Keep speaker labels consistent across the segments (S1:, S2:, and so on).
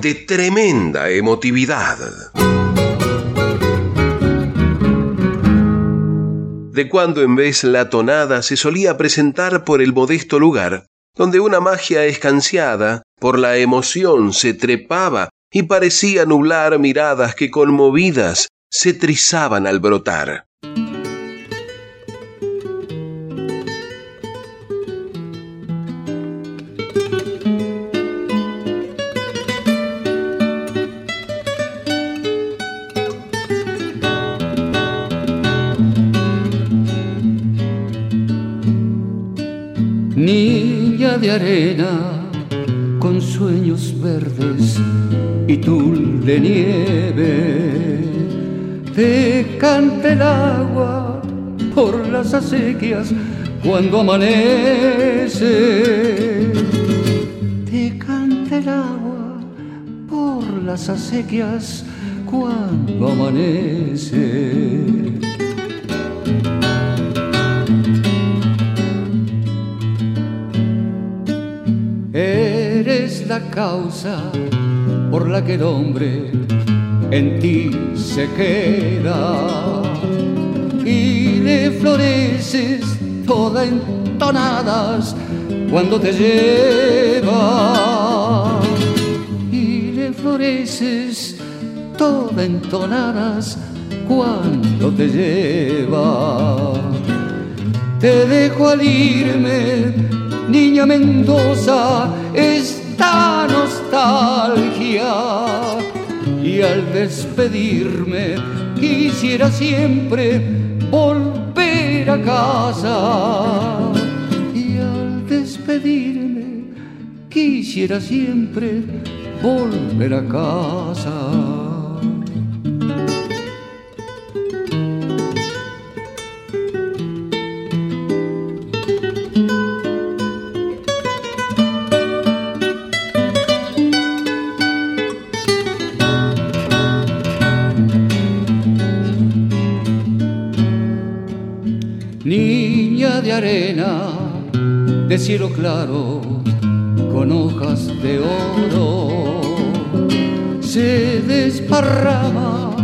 S1: de tremenda emotividad. De cuando en vez la tonada se solía presentar por el modesto lugar, donde una magia escanciada por la emoción se trepaba y parecía nublar miradas que conmovidas se trizaban al brotar.
S2: Niña de arena con sueños verdes y tul de nieve te canta el agua por las acequias cuando amanece. Te canta el agua por las acequias cuando amanece. Eres la causa por la que el hombre en ti se queda. Y le floreces toda entonadas cuando te lleva. Y le floreces toda entonadas cuando te lleva. Te dejo al irme niña Mendoza esta nostalgia y al despedirme quisiera siempre volver a casa. Y al despedirme quisiera siempre volver a casa. Cielo claro con hojas de oro. Se desparrama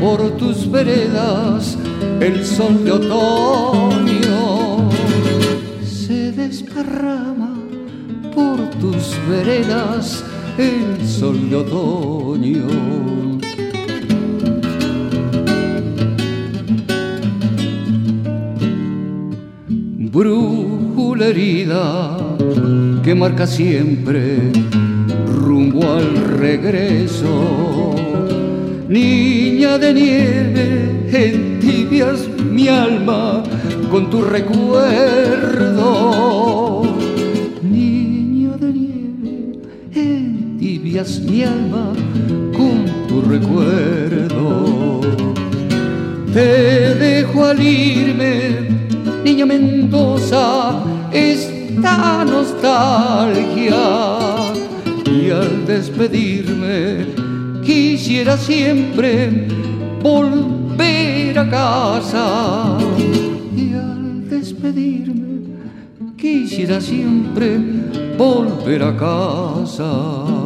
S2: por tus veredas el sol de otoño. Se desparrama por tus veredas el sol de otoño herida que marca siempre rumbo al regreso. Niña de nieve, tibias mi alma con tu recuerdo. Niña de nieve, tibias mi alma con tu recuerdo. Te dejo al irme niña Mendoza, esta nostalgia. Y al despedirme, quisiera siempre volver a casa. Y al despedirme, quisiera siempre volver a casa.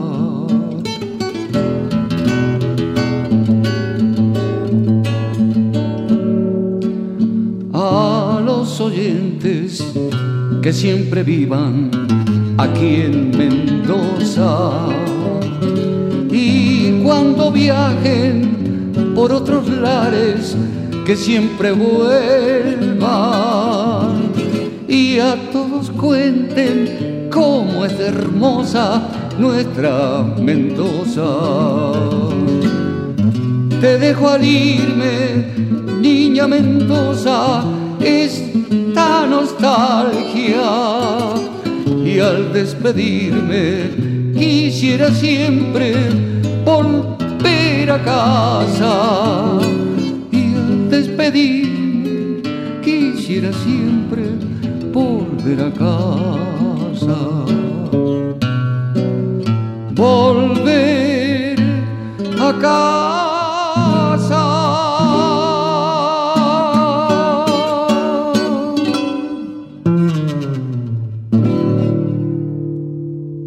S2: Que siempre vivan aquí en Mendoza. Y cuando viajen por otros lares, que siempre vuelvan y a todos cuenten cómo es hermosa nuestra Mendoza. Te dejo al irme, niña Mendoza, esta nostalgia y al despedirme quisiera siempre volver a casa y al despedirme quisiera siempre volver a casa. Volver a casa.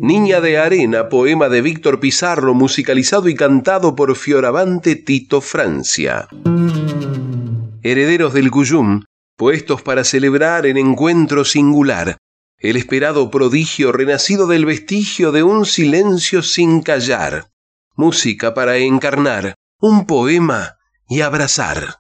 S1: Niña de Arena, poema de Víctor Pizarro, musicalizado y cantado por Fioravante Tito Francia. Herederos del Cuyum, puestos para celebrar en encuentro singular, el esperado prodigio renacido del vestigio de un silencio sin callar, música para encarnar, un poema y abrazar.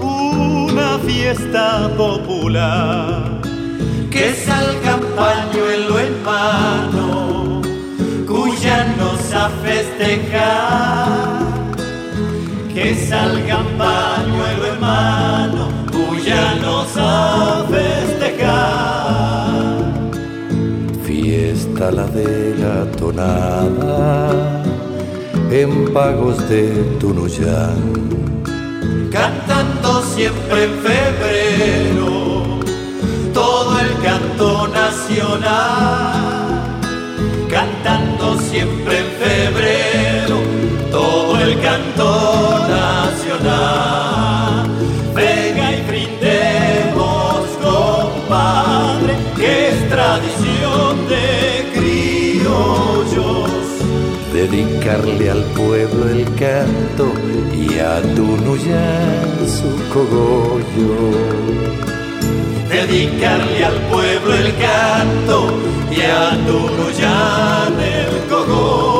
S3: Una fiesta popular.
S4: Que salga pañuelo en mano, nos a festejar. Que salga pañuelo en mano, nos a festejar.
S5: Fiesta la de la tonada en pagos de Tunuyán.
S4: Cantando siempre en febrero todo el canto nacional. Cantando siempre en febrero todo el canto nacional.
S5: Dedicarle al pueblo el canto y a Tunuyán su cogollo.
S4: Dedicarle al pueblo el canto y a Tunuyán el cogollo.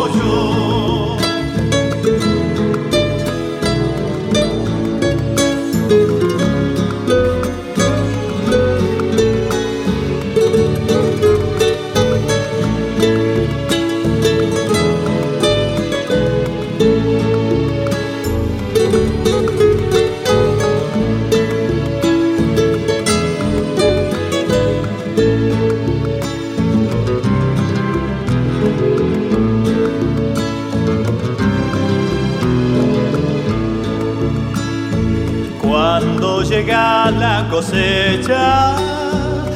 S3: Cosecha,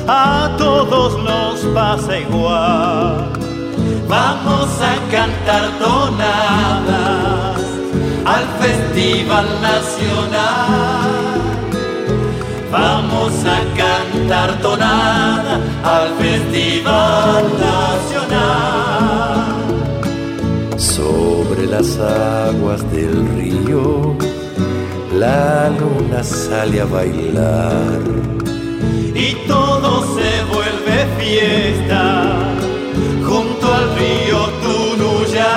S3: a todos nos pasa igual.
S4: Vamos a cantar tonadas al Festival Nacional. Vamos a cantar tonada al Festival Nacional.
S5: Sobre las aguas del río la luna sale a bailar.
S4: Y todo se vuelve fiesta junto al río Tunuyá.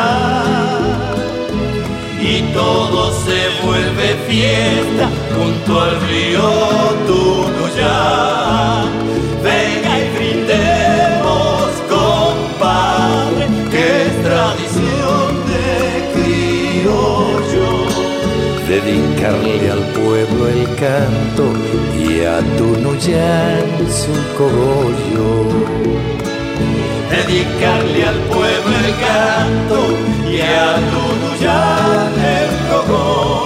S4: Y todo se vuelve fiesta junto al río Tunuyá
S5: dedicarle al pueblo el canto y a Tunuyán su cogollo.
S4: Dedicarle al pueblo el canto y a Tunuyán el cogollo.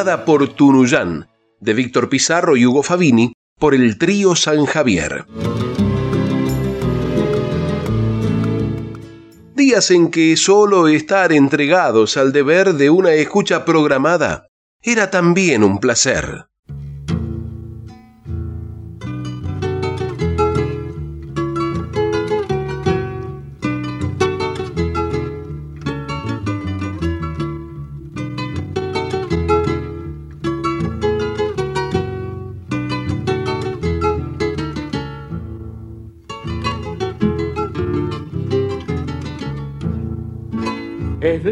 S1: Por Tunuyán, de Víctor Pizarro y Hugo Fabini, por el trío San Javier. Días en que solo estar entregados al deber de una escucha programada era también un placer.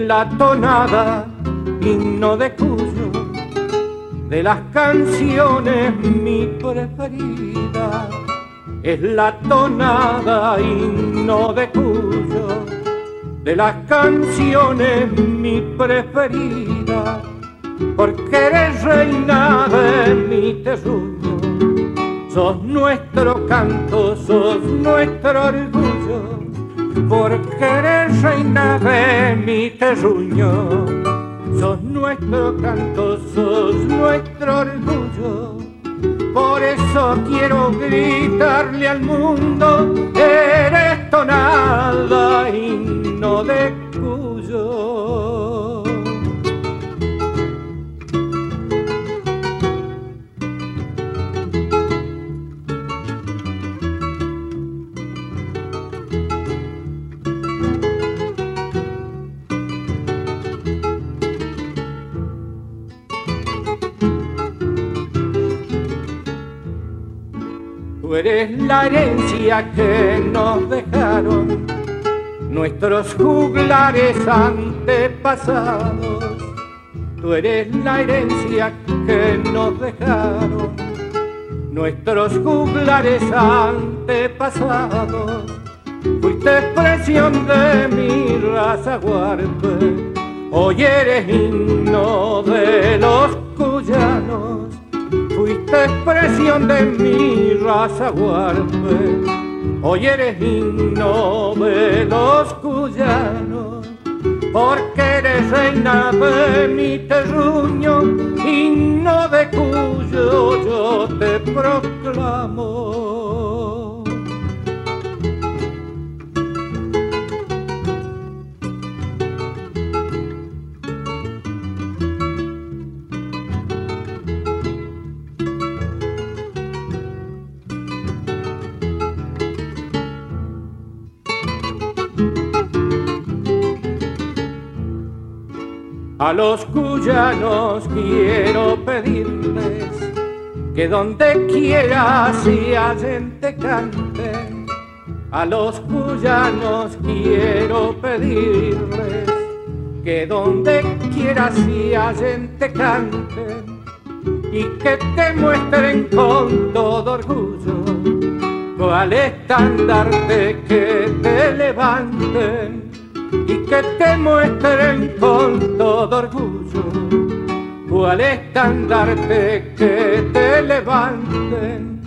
S6: La tonada himno de Cuyo, de las canciones mi preferida, es la tonada himno de Cuyo, de las canciones mi preferida, porque eres reina de mi terruño, sos nuestro canto, sos nuestro orgullo porque eres reina de mi terruño. Sos nuestro canto, sos nuestro orgullo. Por eso quiero gritarle al mundo, eres tonada que nos dejaron nuestros juglares antepasados. Tú eres la herencia que nos dejaron nuestros juglares antepasados. Fuiste expresión de mi raza huarpe, hoy eres himno de los cuyanos fuiste expresión de mi raza huarpe, hoy eres himno de los cuyanos, porque eres reina de mi terruño, himno de cuyo yo te proclamo. A los cuyanos quiero pedirles que donde quiera si hallen te canten. A los cuyanos quiero pedirles que donde quiera si hallen te canten y que te muestren con todo orgullo cuál estandarte que te levanten que te muestren con todo orgullo cuál estandarte que te levanten,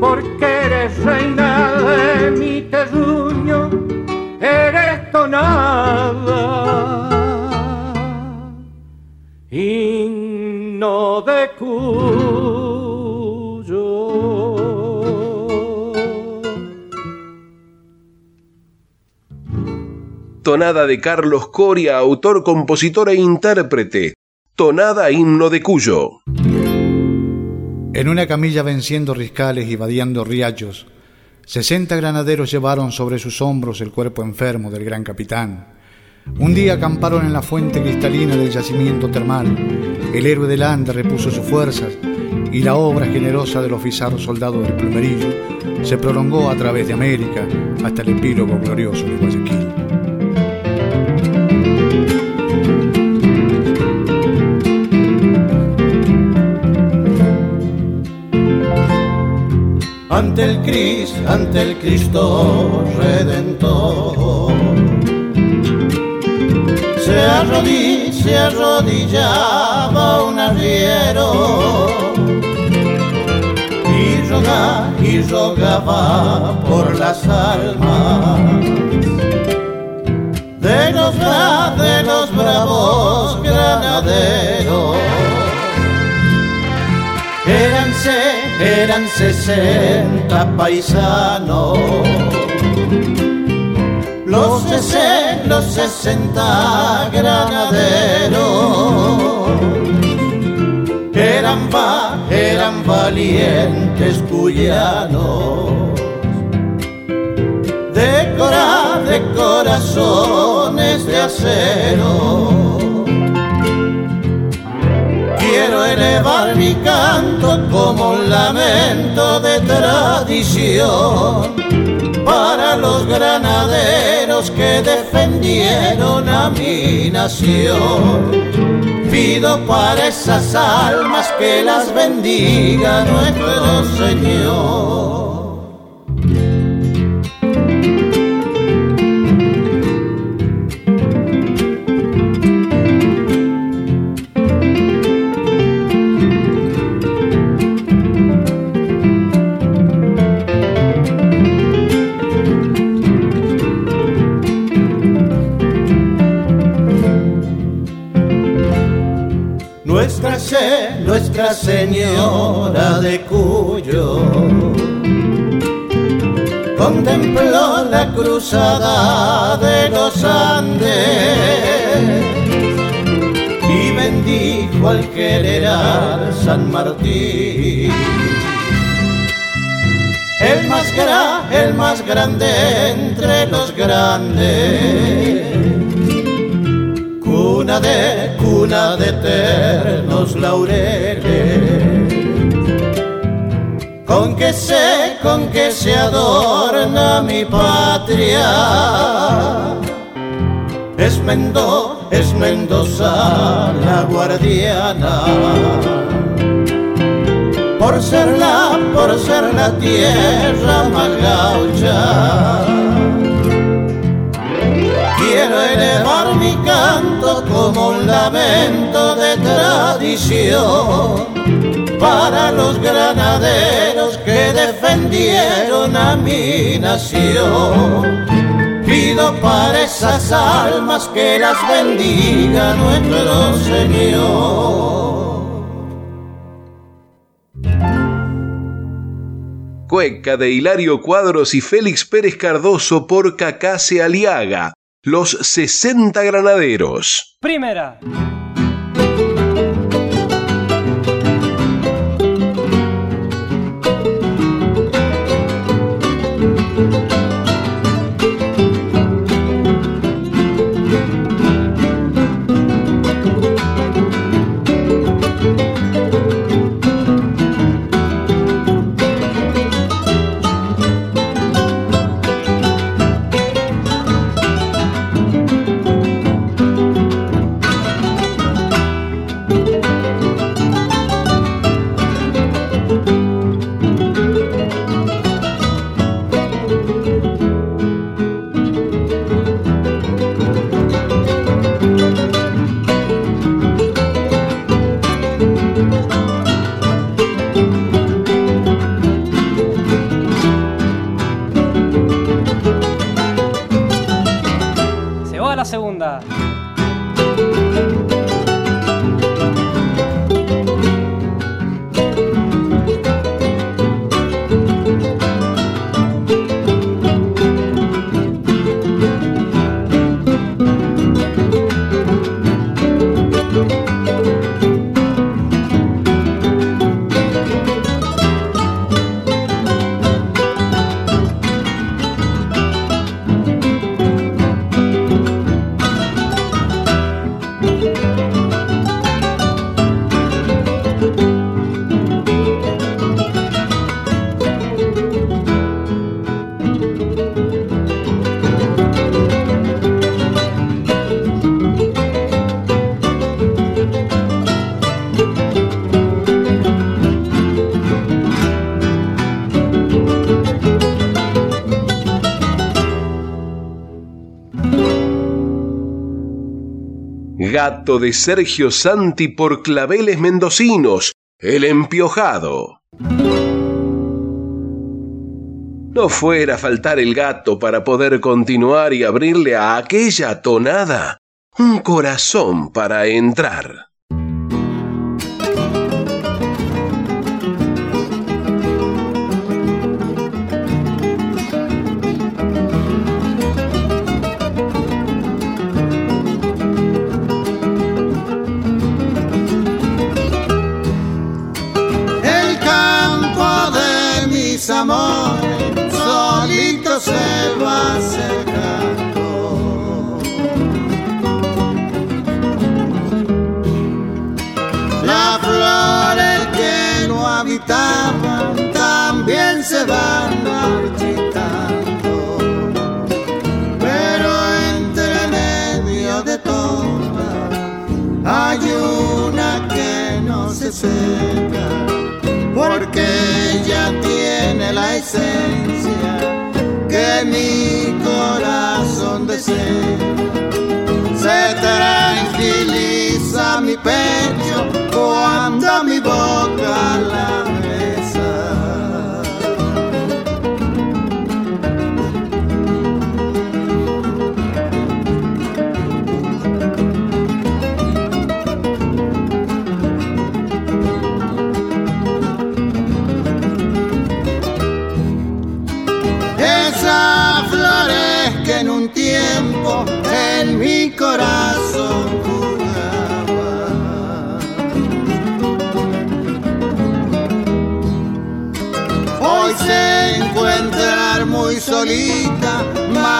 S6: porque eres reina de mi terruño, eres tonada y no de cuyo.
S1: Tonada de Carlos Coria, autor, compositor e intérprete. Tonada himno de Cuyo.
S7: En una camilla venciendo riscales y vadeando riachos, sesenta granaderos llevaron sobre sus hombros el cuerpo enfermo del gran capitán. Un día acamparon en la fuente cristalina del yacimiento termal. El héroe del Ande repuso sus fuerzas y la obra generosa del oficial soldado del plumerillo se prolongó a través de América hasta el epílogo glorioso de Guayaquil.
S8: Ante el Cristo, ante el Cristo Redentor. Se, arrodillaba, se arrodillaba un arriero y rogaba, y rogaba por las almas de los, de los bravos granaderos. Éranse eran sesenta paisanos. Los, sesenta, los sesenta granaderos. Eran, eran valientes cuyanos. De, de corazones de acero Quiero elevar mi canto como un lamento de tradición para los granaderos que defendieron a mi nación. Pido para esas almas que las bendiga nuestro Señor. Nuestra Señora de Cuyo contempló la cruzada de los Andes y bendijo al general San Martín. El más, el más grande entre los grandes cuna de cuna de eternos laureles. Con que se, con que se adorna mi patria. Es Mendoza, es Mendoza la guardiana. Por ser la, por ser la tierra más gaucha elevar mi canto como un lamento de tradición para los granaderos que defendieron a mi nación. Pido para esas almas que las bendiga nuestro Señor.
S1: Cueca de Hilario Cuadros y Félix Pérez Cardoso por Cacase Aliaga los 60 granaderos.
S9: Primera.
S1: De Sergio Santi por claveles mendocinos, el empiojado. No fuera faltar el gato para poder continuar y abrirle a aquella tonada un corazón para entrar.
S8: Porque ella tiene la esencia que mi corazón desea. Se tranquiliza mi pecho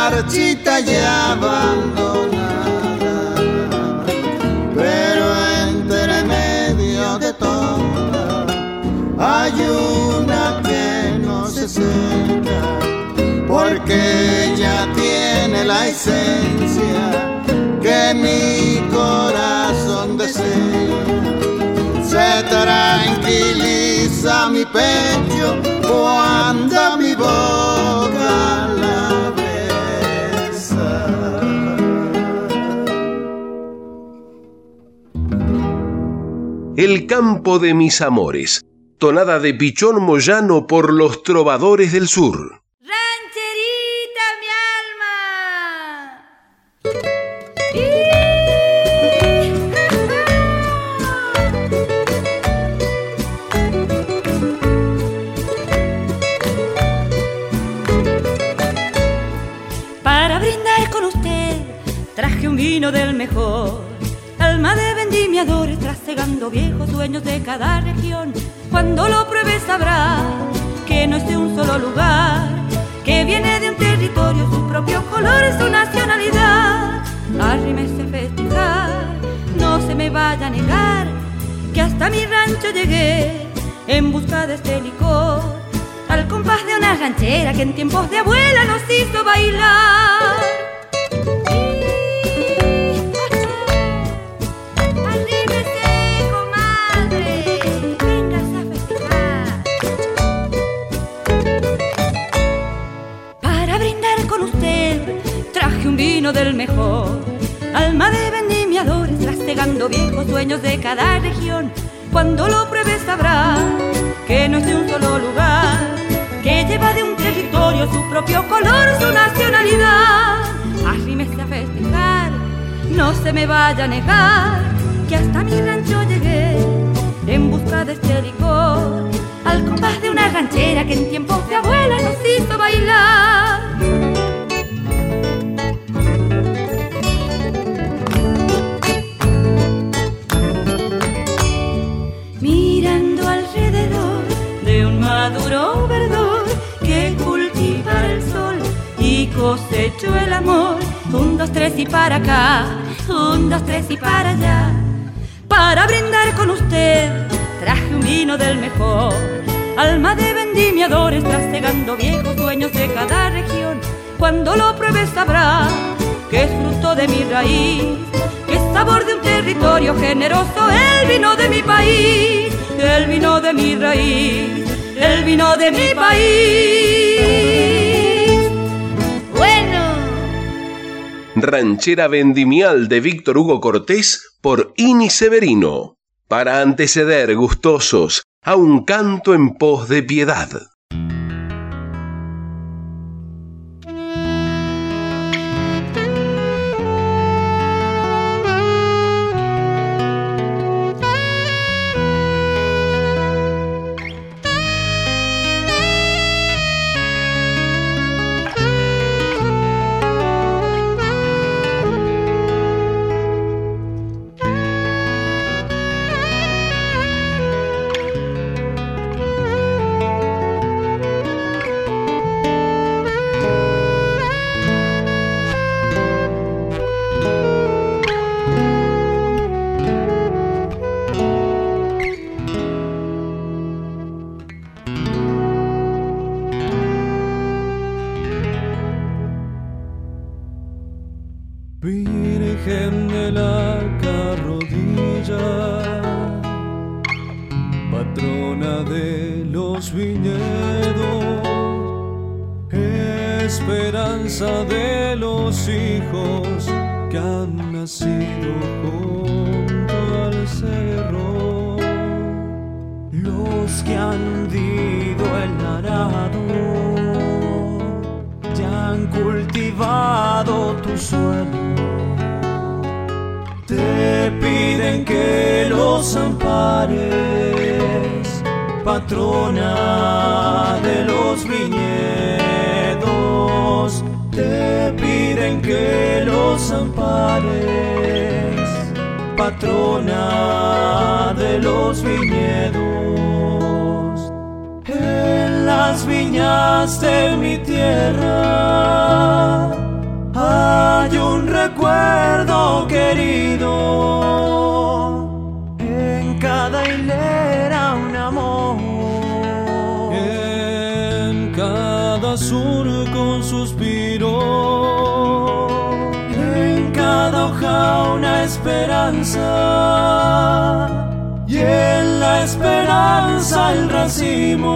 S8: marchita y abandonada. Pero entre medio de todo hay una que no se seca, porque ella tiene la esencia que mi corazón desea. Se tranquiliza mi pecho cuando mi boca
S1: El campo de mis amores, tonada de Pichón Moyano por los trovadores del sur.
S9: del mejor. Vendimiadores trasegando viejos sueños de cada región. Cuando lo pruebes sabrás que no es de un solo lugar, que viene de un territorio, su propio color, su nacionalidad. Arrímese a festejar, no se me vaya a negar que hasta mi rancho llegué en busca de este licor. Al compás de una ranchera que en tiempos de abuela nos hizo bailar. Del mejor. Alma de vendimiadores, trastegando viejos sueños de cada región. Cuando lo pruebes sabrás que no es de un solo lugar, que lleva de un territorio su propio color, su nacionalidad. Arrímese a festejar, no se me vaya a negar que hasta mi rancho llegué en busca de este licor, al compás de una ranchera que en tiempos de abuela nos hizo bailar. Maduro verdor que cultiva el sol y cosecho el amor. Un, dos, tres y para acá, un, dos, tres y para allá. Para brindar con usted traje un vino del mejor. Alma de vendimiadores trasegando viejos dueños de cada región. Cuando lo pruebes sabrá que es fruto de mi raíz, que es sabor de un territorio generoso, el vino de mi país, el vino de mi raíz el vino de mi país. Bueno.
S1: Ranchera Vendimial de Víctor Hugo Cortés por Ini Severino, para anteceder gustosos a un canto en pos de piedad.
S10: De los hijos que han nacido junto al cerro,
S11: los que han dido el arado, ya han cultivado tu suelo. Te piden que los ampares, patrona de los viñedos, piden que los ampares, patrona de los viñedos, en las viñas de mi tierra hay un recuerdo querido, en cada hilera un amor,
S10: en cada surco un suspiro,
S11: una esperanza, y en la esperanza el racimo,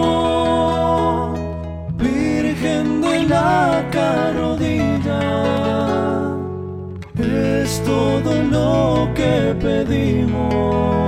S11: Virgen de la carodilla. Es todo lo que pedimos.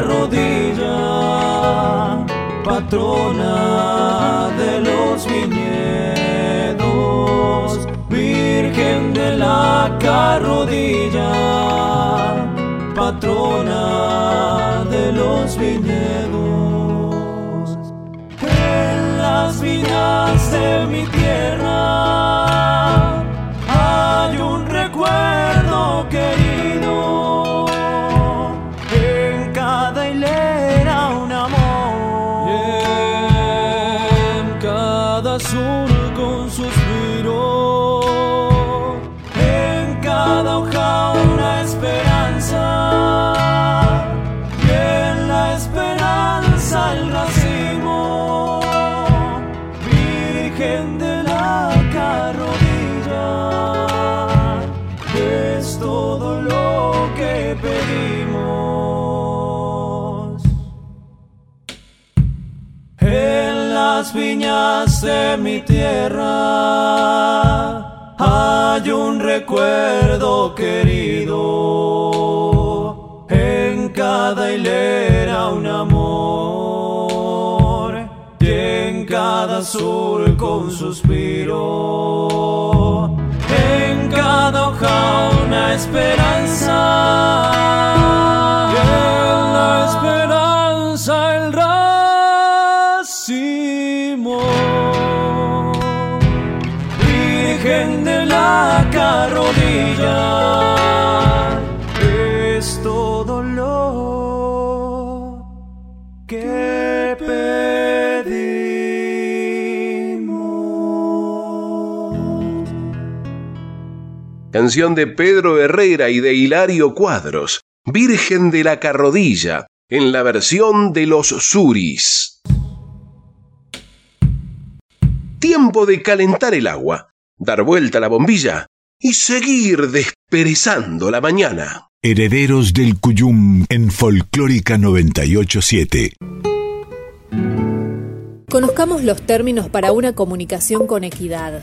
S11: rodilla, patrona de los viñedos, Virgen de la carrodilla, patrona de los viñedos. En las viñas de mi tierra hay un recuerdo querido. Mi tierra. Hay un recuerdo querido, en cada hilera un amor. Y en cada surco un suspiro, en cada hoja una esperanza.
S1: Canción de Pedro Herrera y de Hilario Cuadros, Virgen de la Carrodilla, en la versión de los Suris. Tiempo de calentar el agua, dar vuelta a la bombilla y seguir desperezando la mañana.
S12: Herederos del Cuyum en Folclórica 987.
S13: Conozcamos los términos para una comunicación con equidad.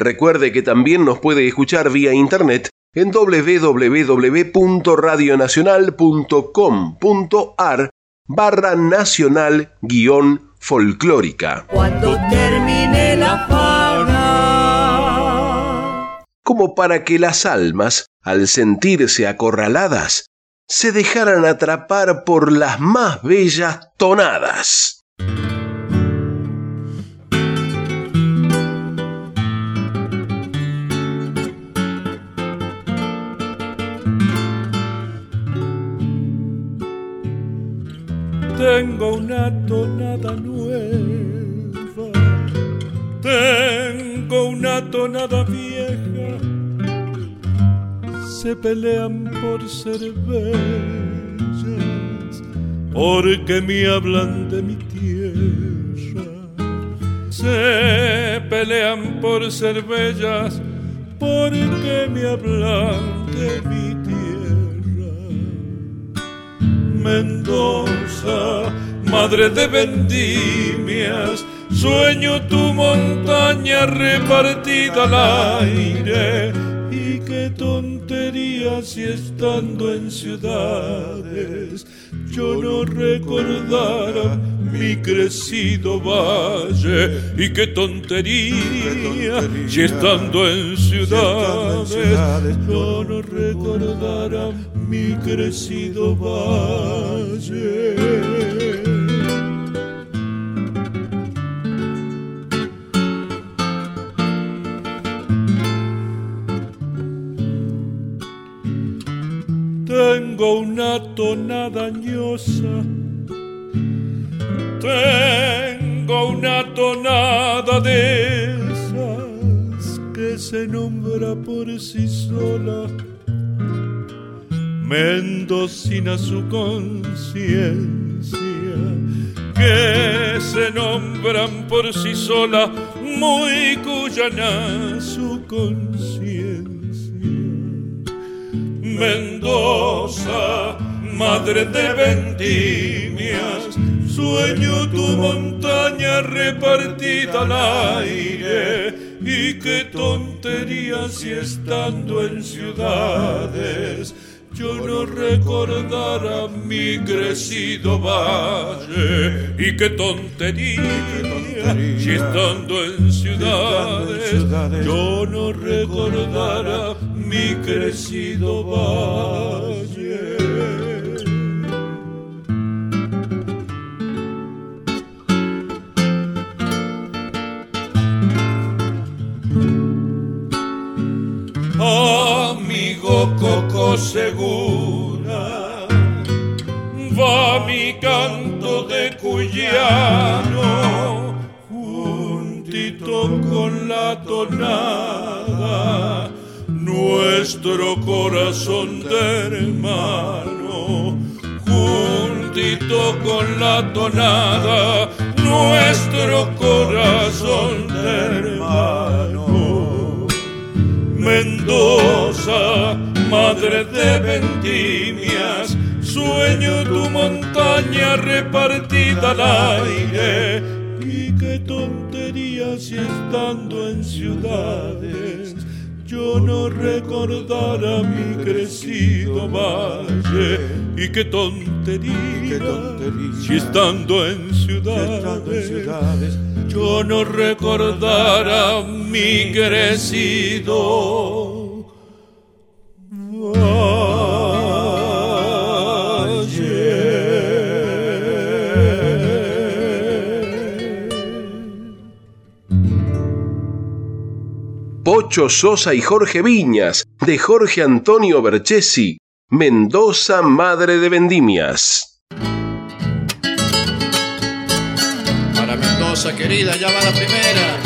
S1: Recuerde que también nos puede escuchar vía internet en www.radionacional.com.ar barra nacional guion folclórica.
S4: Cuando termine la fauna.
S1: Como para que las almas, al sentirse acorraladas, se dejaran atrapar por las más bellas tonadas.
S14: Tengo una tonada nueva, tengo una tonada vieja. Se pelean por ser bellas, porque me hablan de mi tierra. Se pelean por ser bellas, porque me hablan de mi Mendoza, madre de vendimias, sueño tu montaña repartida al aire. Y qué tontería si estando en ciudades yo no recordara mi crecido valle y qué tontería, si estando en ciudades yo no recordara mi crecido valle. Tengo una tonada añosa, tengo una tonada de esas que se nombra por sí sola mendocina su conciencia, que se nombran por sí sola, muy cuyana su conciencia. Mendoza, madre de vendimias, sueño tu montaña repartida al aire. Y qué tontería si estando en ciudades yo no recordara mi crecido valle y qué tontería, si estando en ciudades, yo no recordara mi crecido valle. Coco Segura, va mi canto de cuyano, juntito con la tonada, nuestro corazón de hermano, juntito con la tonada, nuestro corazón de hermano. Mendoza, madre de vendimias, sueño tu montaña repartida al aire. Y qué tontería si estando en ciudades yo no recordara mi crecido valle. Y qué tontería, si estando en ciudades, yo no recordara mi crecido
S1: Pocho Sosa y Jorge Viñas, de Jorge Antonio Berchesi, Mendoza, Madre de Vendimias.
S15: Para Mendoza, querida, ya va la primera.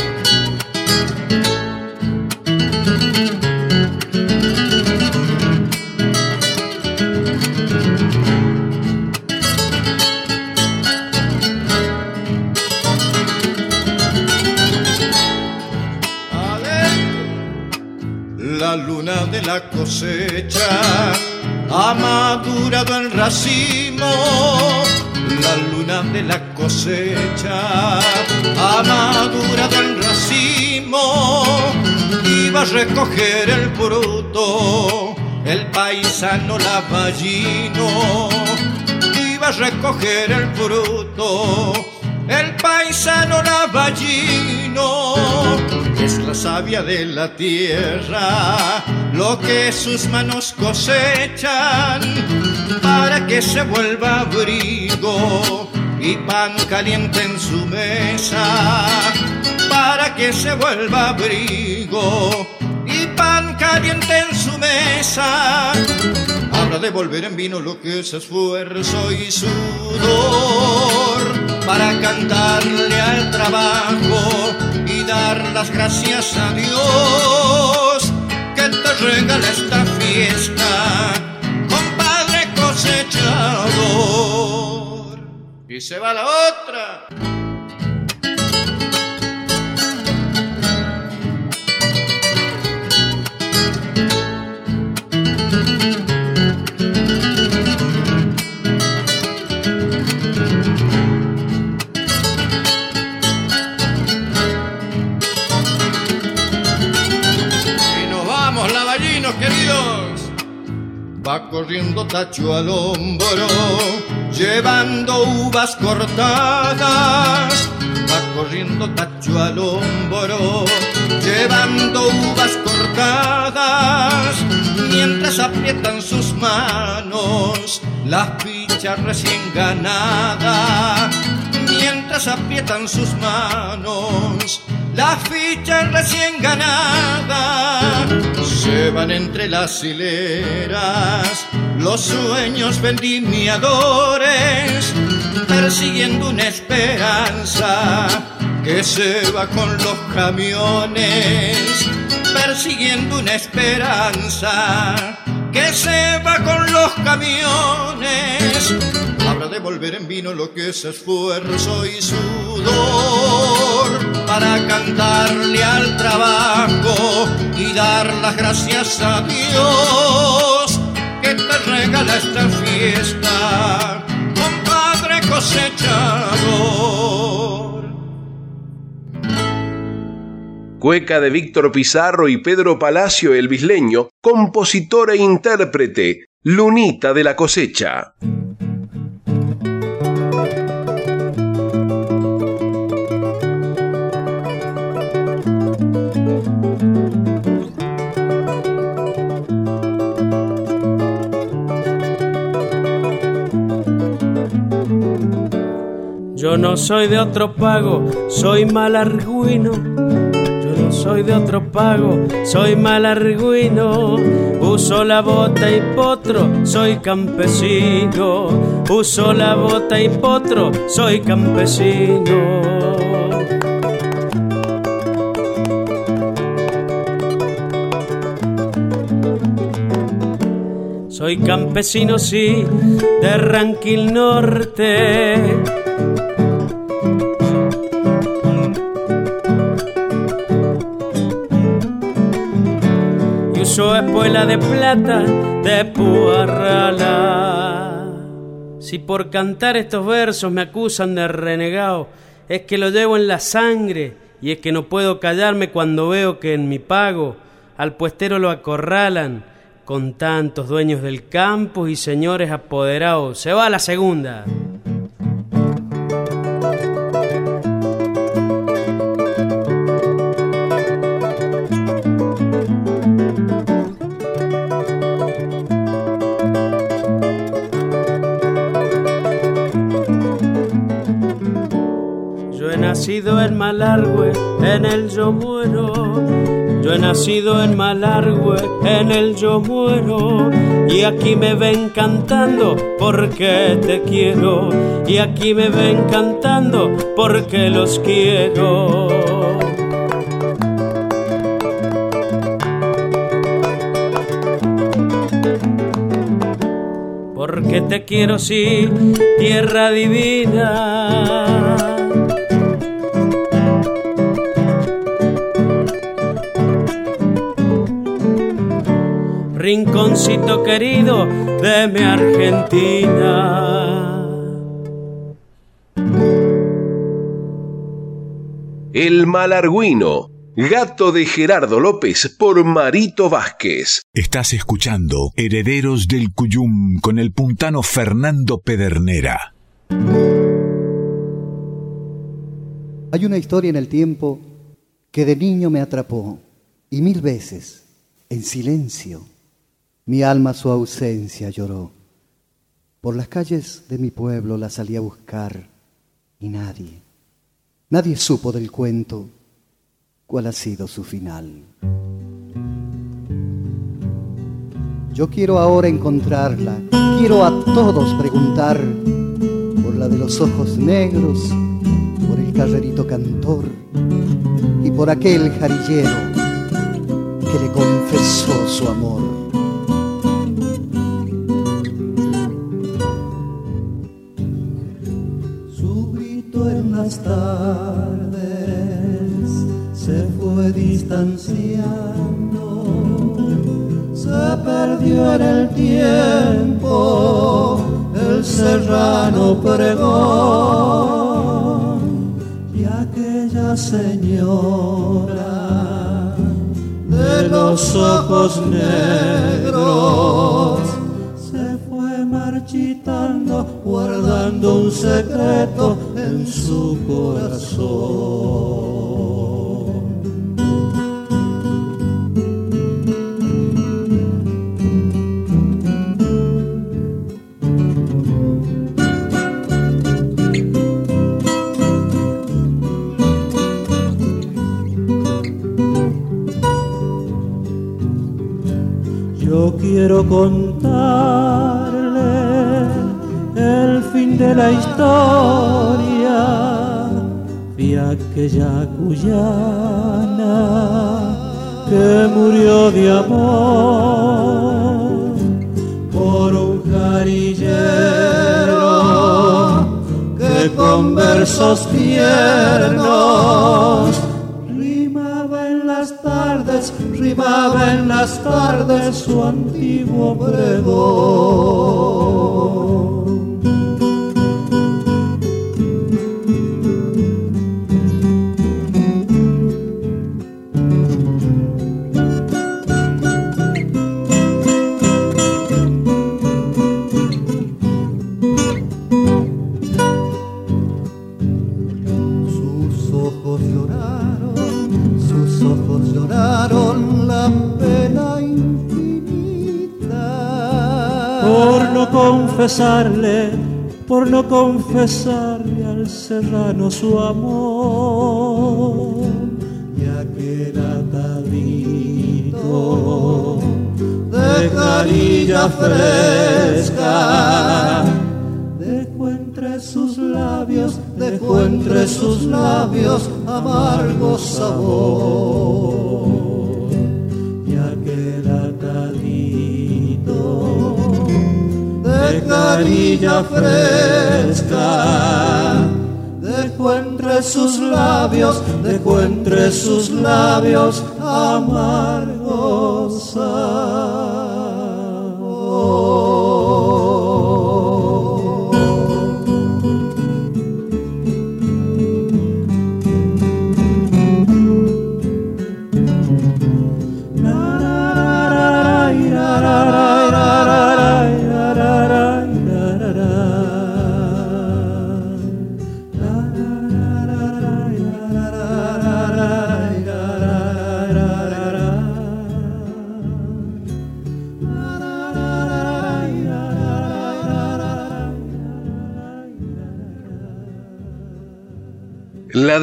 S15: La luna de la cosecha ha madurado racimo. La luna de la cosecha ha madurado racimo. Iba a recoger el fruto, el paisano lavallino. Iba a recoger el fruto, el paisano lavallino es la savia de la tierra, lo que sus manos cosechan, para que se vuelva abrigo y pan caliente en su mesa, para que se vuelva abrigo y pan caliente en su mesa. Habla de volver en vino lo que es esfuerzo y sudor para cantarle al trabajo dar las gracias a Dios que te regala esta fiesta, compadre cosechador. Y se va la otra. Va corriendo Tacho al hombro, llevando uvas cortadas. Va corriendo Tacho al hombro, llevando uvas cortadas. Mientras aprietan sus manos las fichas recién ganadas. Aprietan sus manos. Las fichas recién ganadas se van entre las hileras. Los sueños vendimiadores persiguiendo una esperanza que se va con los camiones. Persiguiendo una esperanza que se va con los camiones Habla de volver en vino lo que es esfuerzo y sudor para cantarle al trabajo y dar las gracias a Dios que te regala esta fiesta, compadre cosechador.
S1: Cueca de Víctor Pizarro y Pedro Palacio el Bisleño, compositor e intérprete, Lunita de la cosecha.
S10: Yo no soy de otro pago, soy malarguino. Yo no soy de otro pago, soy malarguino. Uso la bota y potro, soy campesino. Uso la bota y potro, soy campesino. Soy campesino, sí, de Ranquil Norte espuela de plata de puarrala. Si por cantar estos versos me acusan de renegado, es que lo llevo en la sangre y es que no puedo callarme cuando veo que en mi pago al puestero lo acorralan con tantos dueños del campo y señores apoderados. Se va a la segunda. Nacido en Malargüe, en el yo muero. Yo he nacido en Malargüe, en el yo muero, y aquí me ven cantando porque te quiero, y aquí me ven cantando porque los quiero. Porque te quiero, sí, tierra divina querido de mi Argentina.
S1: El Malarguino, gato de Gerardo López por Marito Vázquez.
S12: Estás escuchando Herederos del Cuyum con el puntano Fernando Pedernera.
S16: Hay una historia en el tiempo que de niño me atrapó y mil veces, en silencio, mi alma su ausencia lloró. Por las calles de mi pueblo la salí a buscar y nadie, nadie supo del cuento cuál ha sido su final. Yo quiero ahora encontrarla, quiero a todos preguntar por la de los ojos negros, por el carrerito cantor y por aquel jarillero que le confesó su amor. En el tiempo el serrano pregón y aquella señora de los ojos negros se fue marchitando guardando un secreto en su corazón. Quiero contarle el fin de la historia de aquella cuyana que murió de amor por un carillero que con versos tiernos rimaba en las tardes, rimaba en las tardes su antiguo pregón. Confesarle, por no confesarle al serrano su amor. Y aquel atadito de carilla fresca dejó entre sus labios, dejó entre sus labios amargo sabor. De carilla fresca, de
S17: dejó entre sus labios, dejó entre sus labios amargos.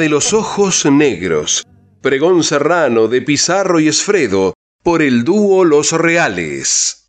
S1: De los ojos negros, pregón serrano de Pizarro y Esfredo, por el dúo Los Reales.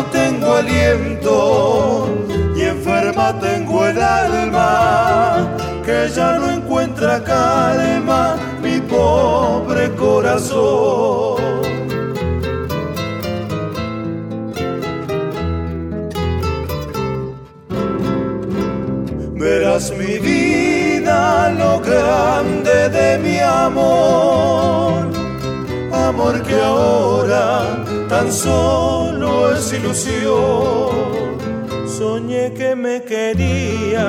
S17: No tengo aliento y enferma tengo el alma, que ya no encuentra calma mi pobre corazón. Verás mi vida lo grande de mi amor, amor que ahora tan solo es ilusión. Soñé que me quería,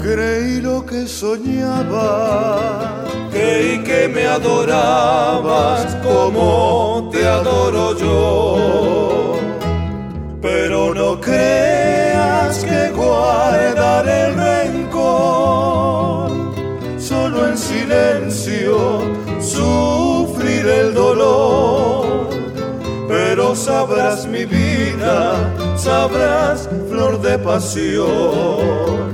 S17: creí lo que soñaba, creí que me adorabas como te adoro yo. Pero no creas que guardar el rencor, solo en silencio sufrir el dolor sabrás mi vida, sabrás flor de pasión,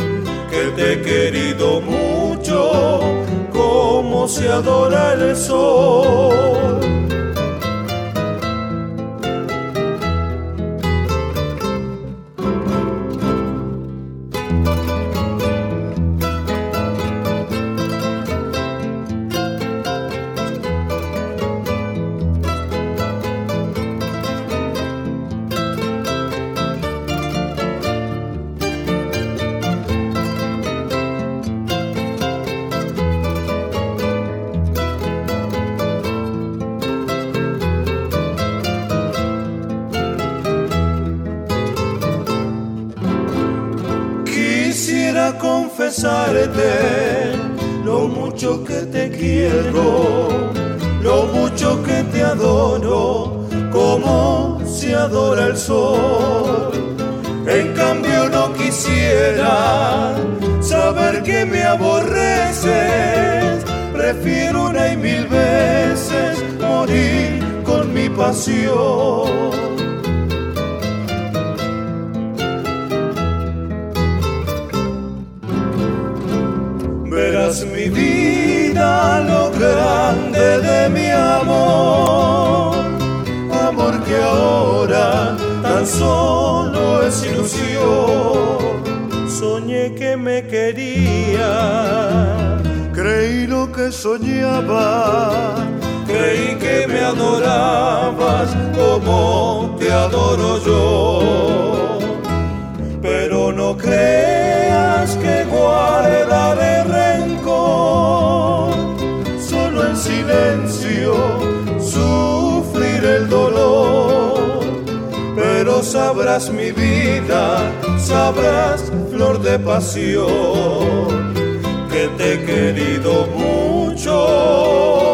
S17: que te he querido mucho, como se adora el sol pasión. mi vida lo grande de mi amor, amor que ahora tan solo es ilusión. Soñé que me quería, creí lo que soñaba, creí que me adorabas como te adoro yo, pero no creas que guardaré solo en silencio sufrir el dolor. Pero sabrás mi vida, sabrás flor de pasión, que te he querido mucho.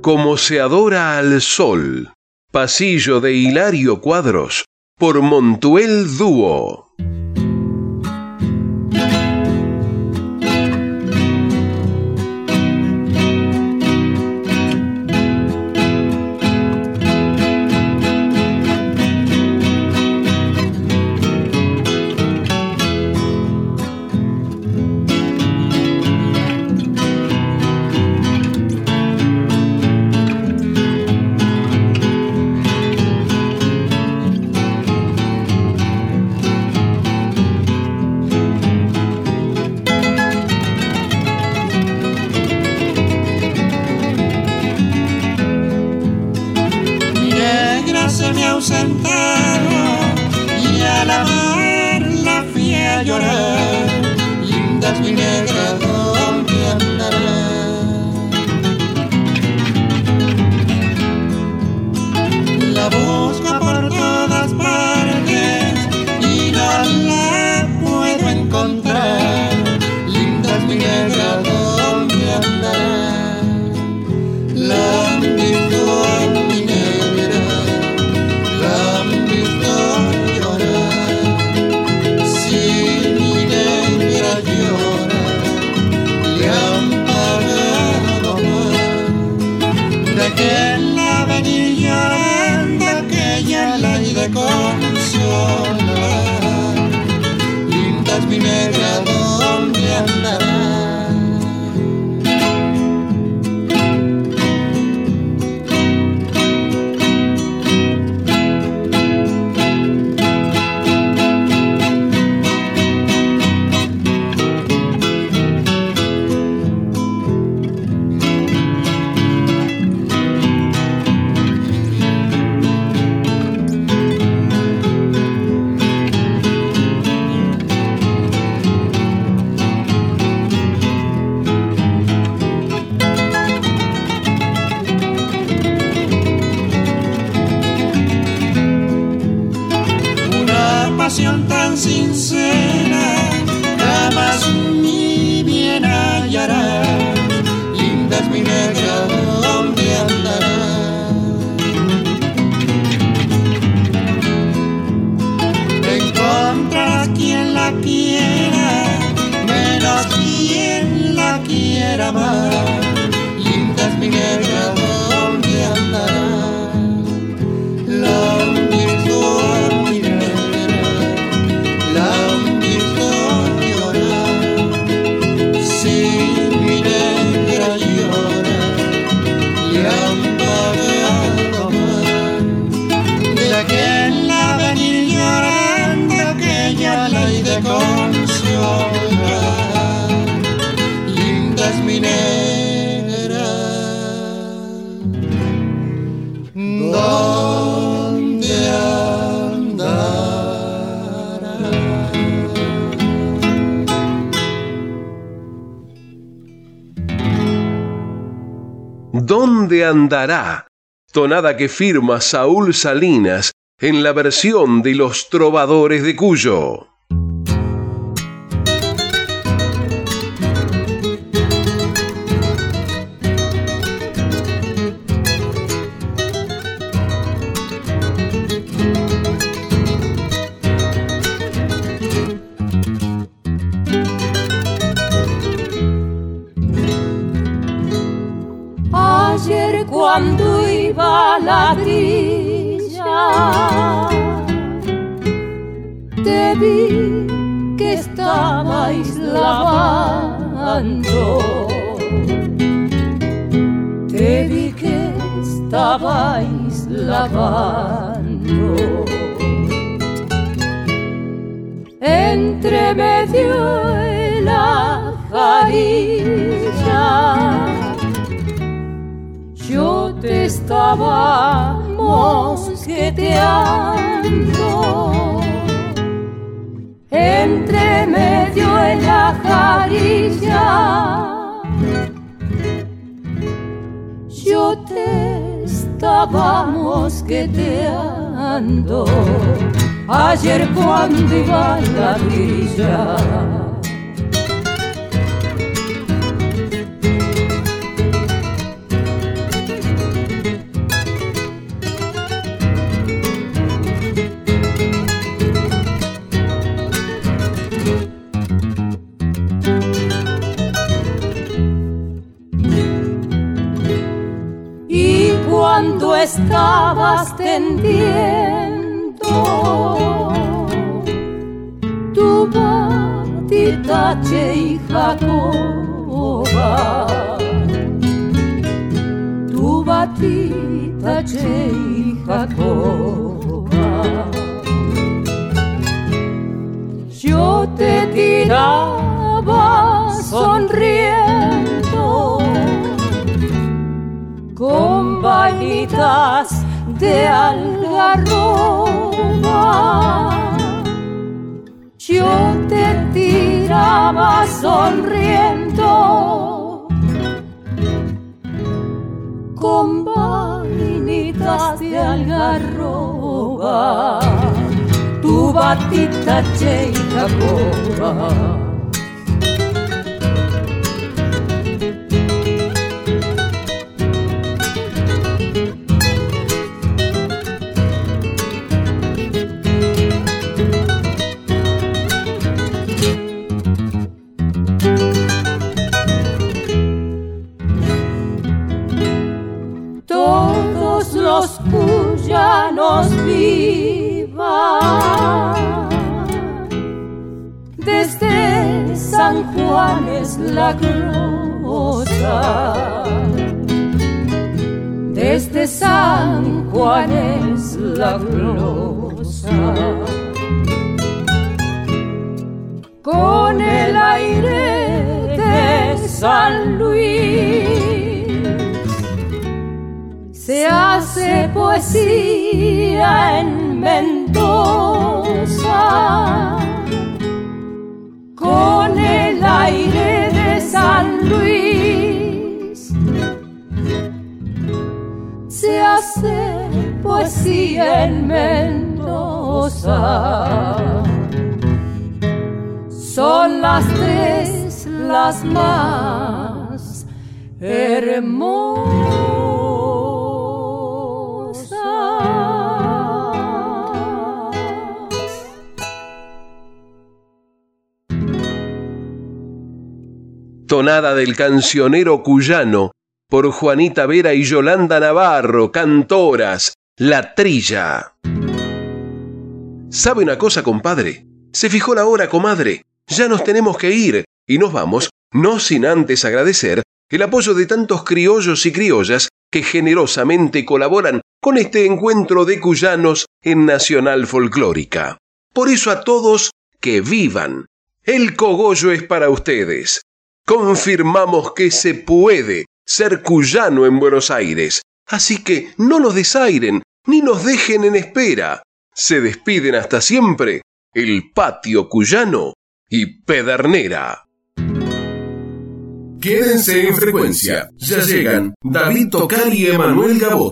S17: Como se adora
S1: al sol. Pasillo de Hilario Cuadros por Montuel Dúo.
S18: ¿Dónde andará?
S1: Tonada que firma Saúl Salinas en la versión de los trovadores de Cuyo.
S19: canto y baladilla. Te vi que estabais lavando. Te vi que estabais lavando. Entre medio la jarilla yo te estaba mosqueteando. Entre medio en la jarilla. Yo te estaba mosqueteando. Ayer cuando iba a la grilla estabas tendiendo. Tu batita che Jacoba. Tu batita che Jacoba. Yo te dirá de algarroba. Yo te tiraba sonriendo con vainitas de algarroba, tu batita che Glosa. Desde San Juan es la glosa. Con el aire de San Luis se hace poesía en Mendoza con Son las tres las más hermosas.
S1: Tonada del cancionero cuyano por Juanita Vera y Yolanda Navarro, cantoras, La Trilla. ¿Sabe una cosa, compadre? Se fijó la hora, comadre. Ya nos tenemos que ir y nos vamos, no sin antes agradecer el apoyo de tantos criollos y criollas que generosamente colaboran con este encuentro de cuyanos en Nacional Folclórica. Por eso a todos que vivan. El cogollo es para ustedes. Confirmamos que se puede ser cuyano en Buenos Aires. Así que no nos desairen ni nos dejen en espera. Se despiden hasta siempre el patio cuyano y Pedernera.
S20: Quédense en frecuencia. Ya llegan David Tocal y Emanuel Gabot.